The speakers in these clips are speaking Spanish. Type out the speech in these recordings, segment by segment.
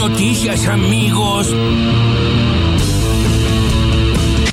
noticias, amigos.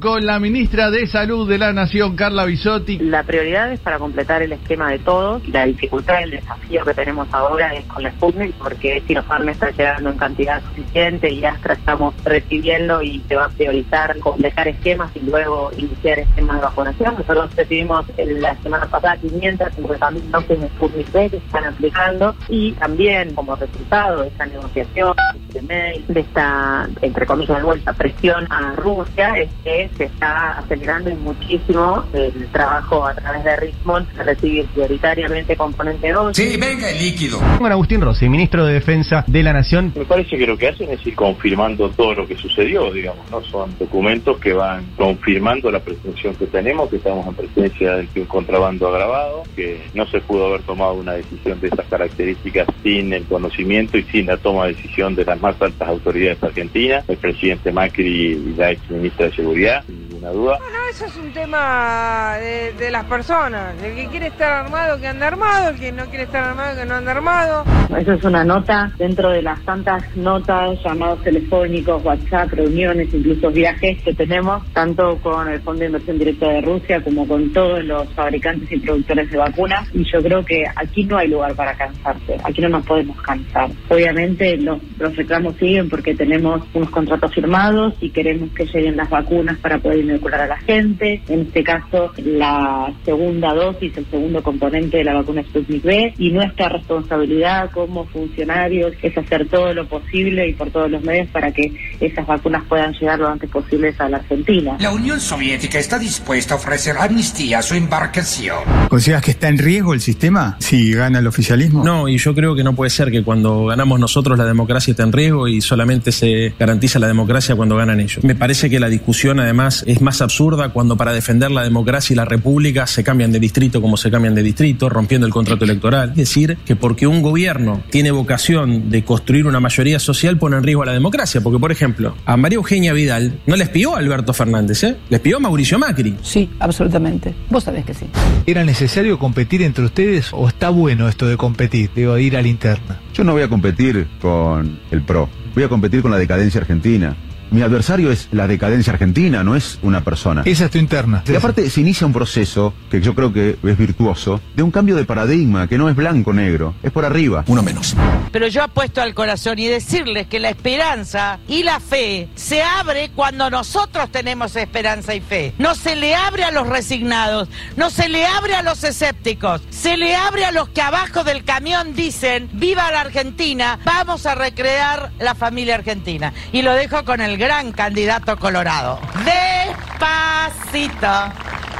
Con la ministra de Salud de la Nación, Carla Bisotti. La prioridad es para completar el esquema de todos. La dificultad, el desafío que tenemos ahora es con la Sputnik, porque Sinopharm está llegando en cantidad suficiente y Astra estamos recibiendo y se va a priorizar completar esquemas y luego iniciar esquemas de vacunación. Nosotros recibimos la semana pasada 550 mil dosis de Sputnik B que están aplicando y también como resultado de esta negociación, de esta, entre comillas, de vuelta, presión a Rusia, es que se está acelerando muchísimo el trabajo a través de Richmond a recibir prioritariamente componente 2. Sí, venga el líquido. Con Agustín Rossi, ministro de Defensa de la Nación. Me parece que lo que hacen es ir confirmando todo lo que sucedió, digamos, ¿no? Son documentos que van confirmando la presunción que tenemos, que estamos en presencia de un contrabando agravado, que no se pudo haber tomado una decisión de estas características sin el conocimiento y sin la toma de decisión de las más altas autoridades argentinas, el presidente Macri y la ex ministra de Seguridad ninguna duda. Bueno, eso es un tema de, las personas. El que quiere estar armado, que anda armado. El que no quiere estar armado, que no anda armado. Eso es una nota dentro de las tantas notas, llamados telefónicos, WhatsApp, reuniones, incluso viajes que tenemos, tanto con el Fondo de Inversión Directa de Rusia como con todos los fabricantes y productores de vacunas. Y yo creo que aquí no hay lugar para cansarse. Aquí no nos podemos cansar. Obviamente los, los reclamos siguen porque tenemos unos contratos firmados y queremos que lleguen las vacunas para poder inocular a la gente. En este caso, la segunda dosis, el segundo componente de la vacuna Sputnik B. Y nuestra responsabilidad como funcionarios es hacer todo lo posible y por todos los medios para que esas vacunas puedan llegar lo antes posible a la Argentina. La Unión Soviética está dispuesta a ofrecer amnistía a su embarcación. ¿Consideras que está en riesgo el sistema si gana el oficialismo? No, y yo creo que no puede ser que cuando ganamos nosotros la democracia esté en riesgo y solamente se garantiza la democracia cuando ganan ellos. Me parece que la discusión además es más absurda cuando para defender la democracia y la república se cambian de distrito como se cambian de distrito, rompiendo el contrato electoral. Es decir, que porque un gobierno tiene vocación de construir una mayoría social pone en riesgo a la democracia. Porque, por ejemplo, a María Eugenia Vidal no les pidió a Alberto Fernández, ¿eh? les pidió a Mauricio Macri. Sí, absolutamente. Vos sabés que sí. ¿Era necesario competir entre ustedes o está bueno esto de competir, de ir a la interna? Yo no voy a competir con el PRO, voy a competir con la decadencia argentina. Mi adversario es la decadencia argentina, no es una persona. Esa es tu interna. Y aparte se inicia un proceso, que yo creo que es virtuoso, de un cambio de paradigma, que no es blanco-negro, es por arriba. Uno menos. Pero yo apuesto al corazón y decirles que la esperanza y la fe se abre cuando nosotros tenemos esperanza y fe. No se le abre a los resignados, no se le abre a los escépticos, se le abre a los que abajo del camión dicen, viva la Argentina, vamos a recrear la familia argentina. Y lo dejo con el gran candidato colorado. Despacito.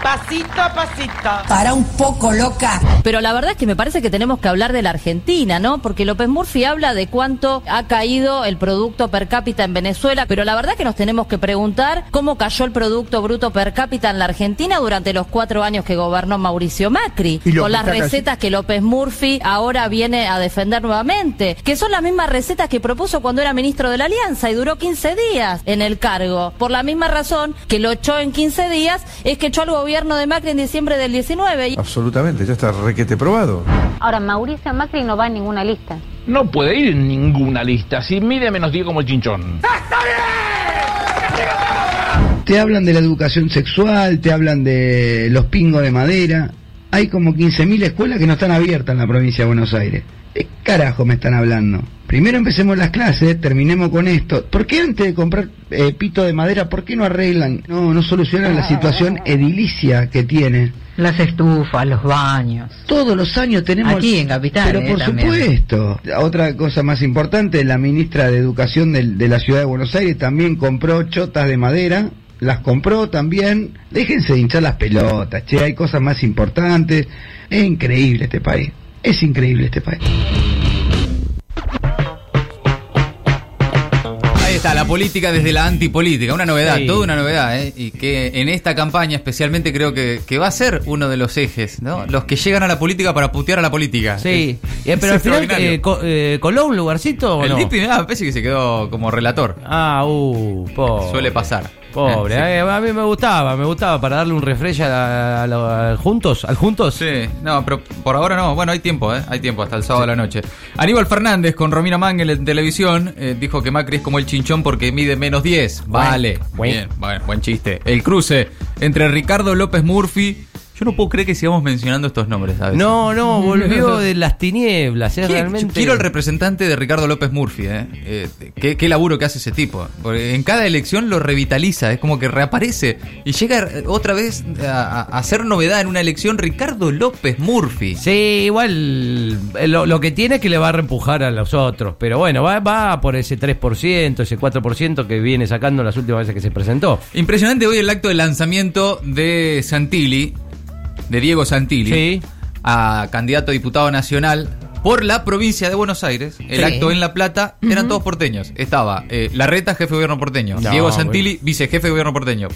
Pasito a pasito. Para un poco loca. Pero la verdad es que me parece que tenemos que hablar de la Argentina, ¿no? Porque López Murphy habla de cuánto ha caído el producto per cápita en Venezuela, pero la verdad es que nos tenemos que preguntar cómo cayó el producto bruto per cápita en la Argentina durante los cuatro años que gobernó Mauricio Macri, con las recetas que López Murphy ahora viene a defender nuevamente, que son las mismas recetas que propuso cuando era ministro de la Alianza y duró 15 días en el cargo. Por la misma razón que lo echó en 15 días, es que echó al gobierno de Macri en diciembre del 19. Absolutamente, ya está requete probado. Ahora, Mauricio Macri no va en ninguna lista. No puede ir en ninguna lista. Si mide menos 10 como el chinchón. Te hablan de la educación sexual, te hablan de los pingos de madera. Hay como 15.000 escuelas que no están abiertas en la provincia de Buenos Aires. ¿Qué carajo me están hablando? Primero empecemos las clases, terminemos con esto. ¿Por qué antes de comprar eh, pito de madera, por qué no arreglan, no, no solucionan la situación edilicia que tiene? Las estufas, los baños. Todos los años tenemos... Aquí en Capital. Pero por supuesto. Otra cosa más importante, la ministra de Educación de la Ciudad de Buenos Aires también compró chotas de madera las compró también. Déjense de hinchar las pelotas, che, hay cosas más importantes. Es increíble este país. Es increíble este país. Ahí está, la política desde la antipolítica, una novedad, toda una novedad, ¿eh? y que en esta campaña especialmente creo que, que, va a ser uno de los ejes, ¿no? Los que llegan a la política para putear a la política. Sí, eh, pero al final eh, eh, coló un lugarcito. ¿o El no? Dipi, ah, parece que se quedó como relator. Ah, uh, po. Suele pasar. Pobre, Eh, eh, a mí me gustaba, me gustaba para darle un refresh a, a- a- al juntos, al juntos. Sí, no, pero por ahora no. Bueno, hay tiempo, ¿eh? Hay tiempo hasta el sábado a la noche. Aníbal Fernández con Romina Mangel en televisión eh, dijo que Macri es como el chinchón porque mide menos 10. Vale. Buen. Bien, bueno, buen chiste. El cruce entre Ricardo López Murphy. Yo no puedo creer que sigamos mencionando estos nombres, ¿sabes? No, no, volvió de las tinieblas, ¿Qué- realmente. Quiero el representante de Ricardo López Murphy, ¿eh? Eh, qué, qué laburo que hace ese tipo. Porque en cada elección lo revitaliza, es como que reaparece y llega eh, otra vez a, a- a ser novedad en una elección Ricardo López Murphy. Sí, igual eh, lo, lo que tiene es que le va a reempujar a los otros, pero bueno, va, va por ese 3%, ese 4% que viene sacando las últimas veces que se presentó. Impresionante hoy el acto de lanzamiento de Santilli, de Diego Santilli, Sí. a candidato a diputado nacional por la provincia de Buenos Aires. El Sí. acto en La Plata eran todos porteños. Estaba eh, Larreta, jefe de gobierno porteño. No, Diego Santilli, vicejefe de gobierno porteño.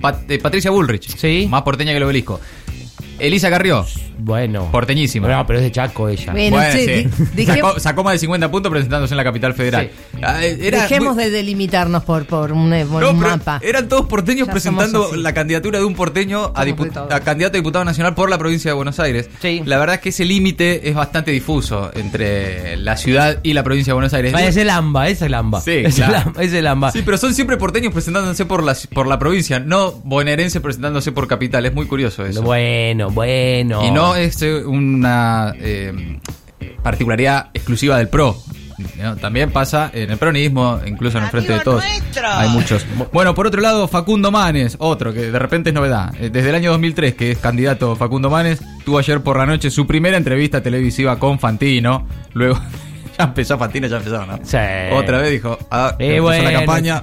Pat- eh, Patricia Bullrich, más porteña que el obelisco. Elisa Carrió, Bueno. porteñísima. No, pero es de Chaco ella. Bueno, sí. di- sacó, sacó más de 50 puntos presentándose en la capital federal. Ah, eh, era Dejemos muy- de delimitarnos por, por un, por No, un pero mapa. Eran todos porteños Ya presentando somos así. la candidatura de un porteño a, dipu- de todo. a candidato a diputado nacional por la provincia de Buenos Aires. La verdad es que ese límite es bastante difuso entre la ciudad y la provincia de Buenos Aires. Ah, es el AMBA, es el AMBA. Sí, es, claro. el AMBA es el AMBA. Sí, pero son siempre porteños presentándose por la, por la provincia, no bonaerense presentándose por capital. Es muy curioso eso. Bueno, bueno. Y no es eh, una eh, particularidad exclusiva del PRO. ¿no? También pasa en el peronismo, incluso en el frente de todos. Hay muchos. Bueno, por otro lado, Facundo Manes, otro que de repente es novedad. Eh, Desde el año 2003 que es candidato Facundo Manes, tuvo ayer por la noche su primera entrevista televisiva con Fantino. Luego ya empezó Fantino, ya empezó, ¿no? Sí. Otra vez dijo, ah, Eh, empezó bueno. la campaña.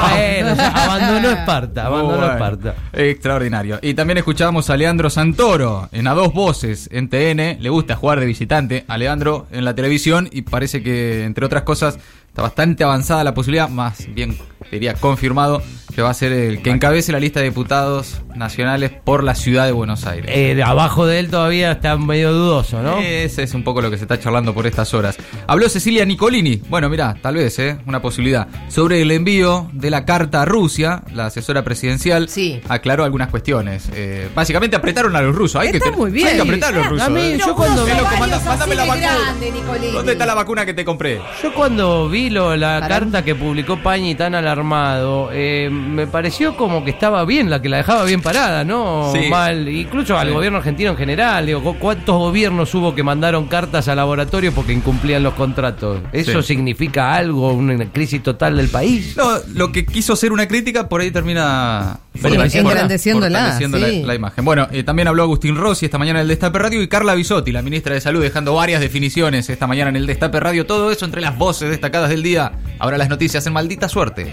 Bueno, ya abandonó Esparta, abandonó Bueno, Esparta. Extraordinario. Y también escuchábamos a Leandro Santoro en A Dos Voces en TN. Le gusta jugar de visitante a Leandro en la televisión y parece que, entre otras cosas, está bastante avanzada la posibilidad, más bien diría confirmado, que va a ser el que encabece la lista de diputados nacionales por la ciudad de Buenos Aires. Eh, abajo de él todavía está medio dudoso, ¿no? Ese es un poco lo que se está charlando por estas horas. Habló Cecilia Nicolini, bueno, mira, tal vez, ¿eh? una posibilidad, sobre el envío de la carta a Rusia, la asesora presidencial aclaró algunas cuestiones. Eh, básicamente apretaron a los rusos. Hay Está que, muy bien. Hay que apretar a los A rusos. mí, ¿eh? yo cuando- loco, manda- mándame la vacuna. grande, Nicolini. ¿Dónde está la vacuna que te compré? Yo cuando vi lo- la Para- carta que publicó Pañi tan alarmado, eh, me pareció como que estaba bien, la que la dejaba bien parada, ¿no? Sí. Mal, incluso al Sí. gobierno argentino en general. Digo, ¿cu- ¿cuántos gobiernos hubo que mandaron cartas al laboratorio porque incumplían los contratos? ¿Eso Sí. significa algo, una crisis total del país? No, lo que quiso ser una crítica por ahí termina fortaleciendo la, sí. la imagen. Bueno, eh, también habló Agustín Rossi esta mañana en el Destape Radio y Carla Bisotti, la ministra de Salud, dejando varias definiciones esta mañana en el Destape Radio. Todo eso entre las voces destacadas del día. Ahora las noticias en maldita suerte.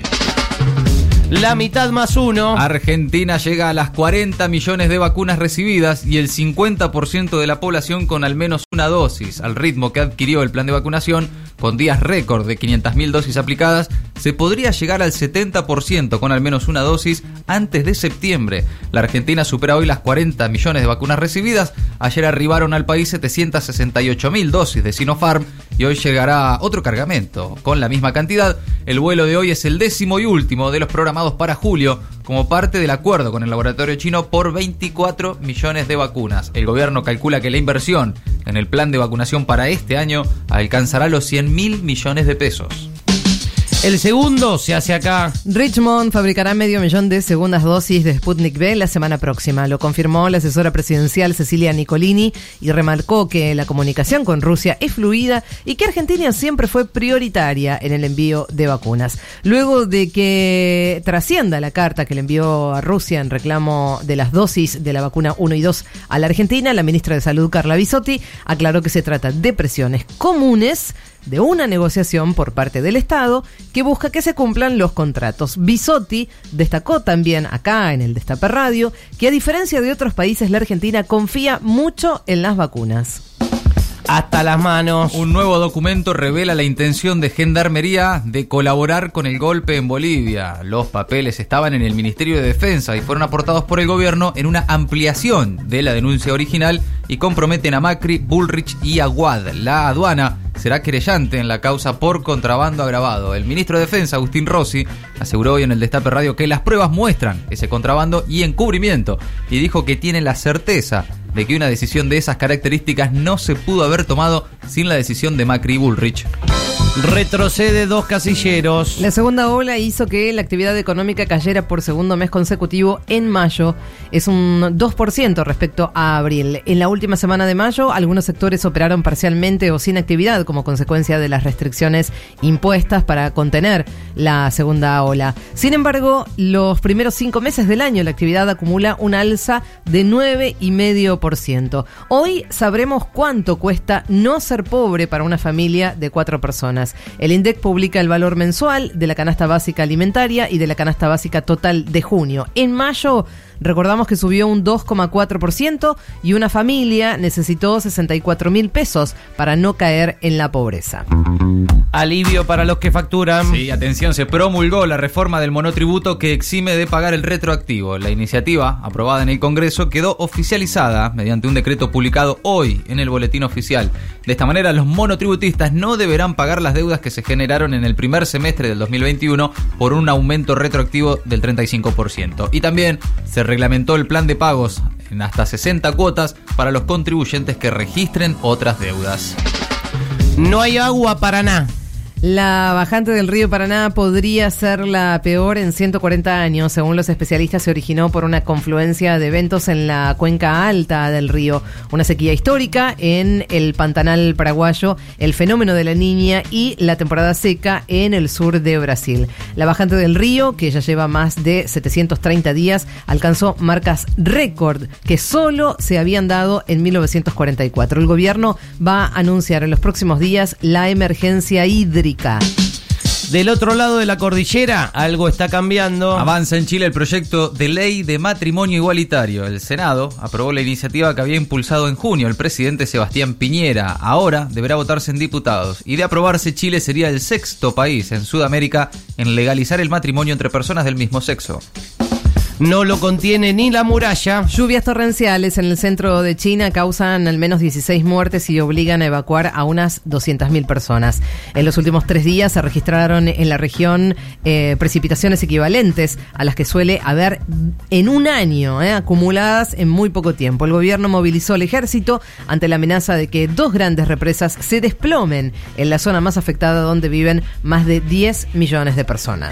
La mitad más uno. Argentina llega a las 40 millones de vacunas recibidas y el 50% de la población con al menos una dosis. Al ritmo que adquirió el plan de vacunación, con días récord de 500.000 dosis aplicadas, se podría llegar al 70% con al menos una dosis antes de septiembre. La Argentina supera hoy las 40 millones de vacunas recibidas. Ayer arribaron al país 768.000 dosis de Sinopharm y hoy llegará otro cargamento con la misma cantidad. El vuelo de hoy es el décimo y último de los programados para julio como parte del acuerdo con el laboratorio chino por 24 millones de vacunas. El gobierno calcula que la inversión en el plan de vacunación para este año alcanzará los 100 mil millones de pesos. El segundo se hace acá. Richmond fabricará medio millón de segundas dosis de Sputnik V la semana próxima. Lo confirmó la asesora presidencial Cecilia Nicolini y remarcó que la comunicación con Rusia es fluida y que Argentina siempre fue prioritaria en el envío de vacunas. Luego de que trascienda la carta que le envió a Rusia en reclamo de las dosis de la vacuna 1 y 2 a la Argentina, la ministra de Salud Carla Bisotti aclaró que se trata de presiones comunes de una negociación por parte del Estado que busca que se cumplan los contratos. Bisotti destacó también acá en el Destape Radio que a diferencia de otros países la Argentina confía mucho en las vacunas. hasta las manos. Un nuevo documento revela la intención de Gendarmería de colaborar con el golpe en Bolivia. Los papeles estaban en el Ministerio de Defensa y fueron aportados por el gobierno en una ampliación de la denuncia original y comprometen a Macri, Bullrich y Aguad. La aduana será querellante en la causa por contrabando agravado. El ministro de Defensa, Agustín Rossi, aseguró hoy en el Destape Radio que las pruebas muestran ese contrabando y encubrimiento y dijo que tiene la certeza de que una decisión de esas características no se pudo haber tomado sin la decisión de Macri y Bullrich. Retrocede dos casilleros. La segunda ola hizo que la actividad económica cayera por segundo mes consecutivo en mayo. Es un 2% respecto a abril. En la última semana de mayo, algunos sectores operaron parcialmente o sin actividad como consecuencia de las restricciones impuestas para contener la segunda ola. Sin embargo, los primeros cinco meses del año la actividad acumula un alza de 9,5%. Hoy sabremos cuánto cuesta no ser pobre para una familia de cuatro personas. El INDEC publica el valor mensual de la canasta básica alimentaria y de la canasta básica total de junio. En mayo recordamos que subió un 2,4% y una familia necesitó 64 mil pesos para no caer en la pobreza. Alivio para los que facturan. Sí, atención, se promulgó la reforma del monotributo que exime de pagar el retroactivo. La iniciativa, aprobada en el Congreso, quedó oficializada mediante un decreto publicado hoy en el boletín oficial. De esta manera, los monotributistas no deberán pagar las deudas que se generaron en el primer semestre del 2021 por un aumento retroactivo del 35%. Y también se reglamentó el plan de pagos en hasta 60 cuotas para los contribuyentes que registren otras deudas. No hay agua para nada. La bajante del río Paraná podría ser la peor en 140 años. Según los especialistas, se originó por una confluencia de eventos en la cuenca alta del río. Una sequía histórica en el Pantanal paraguayo, el fenómeno de la niña y la temporada seca en el sur de Brasil. La bajante del río, que ya lleva más de 730 días, alcanzó marcas récord que solo se habían dado en 1944. El gobierno va a anunciar en los próximos días la emergencia hídrica del otro lado de la cordillera, algo está cambiando. Avanza en Chile el proyecto de ley de matrimonio igualitario. El Senado aprobó la iniciativa que había impulsado en junio el presidente Sebastián Piñera. Ahora deberá votarse en diputados. Y de aprobarse, Chile sería el sexto país en Sudamérica en legalizar el matrimonio entre personas del mismo sexo. No lo contiene ni la muralla. Lluvias torrenciales en el centro de China causan al menos 16 muertes y obligan a evacuar a unas 200.000 personas. En los últimos tres días se registraron en la región eh, precipitaciones equivalentes a las que suele haber en un año, eh, acumuladas en muy poco tiempo. El gobierno movilizó al ejército ante la amenaza de que dos grandes represas se desplomen en la zona más afectada donde viven más de 10 millones de personas.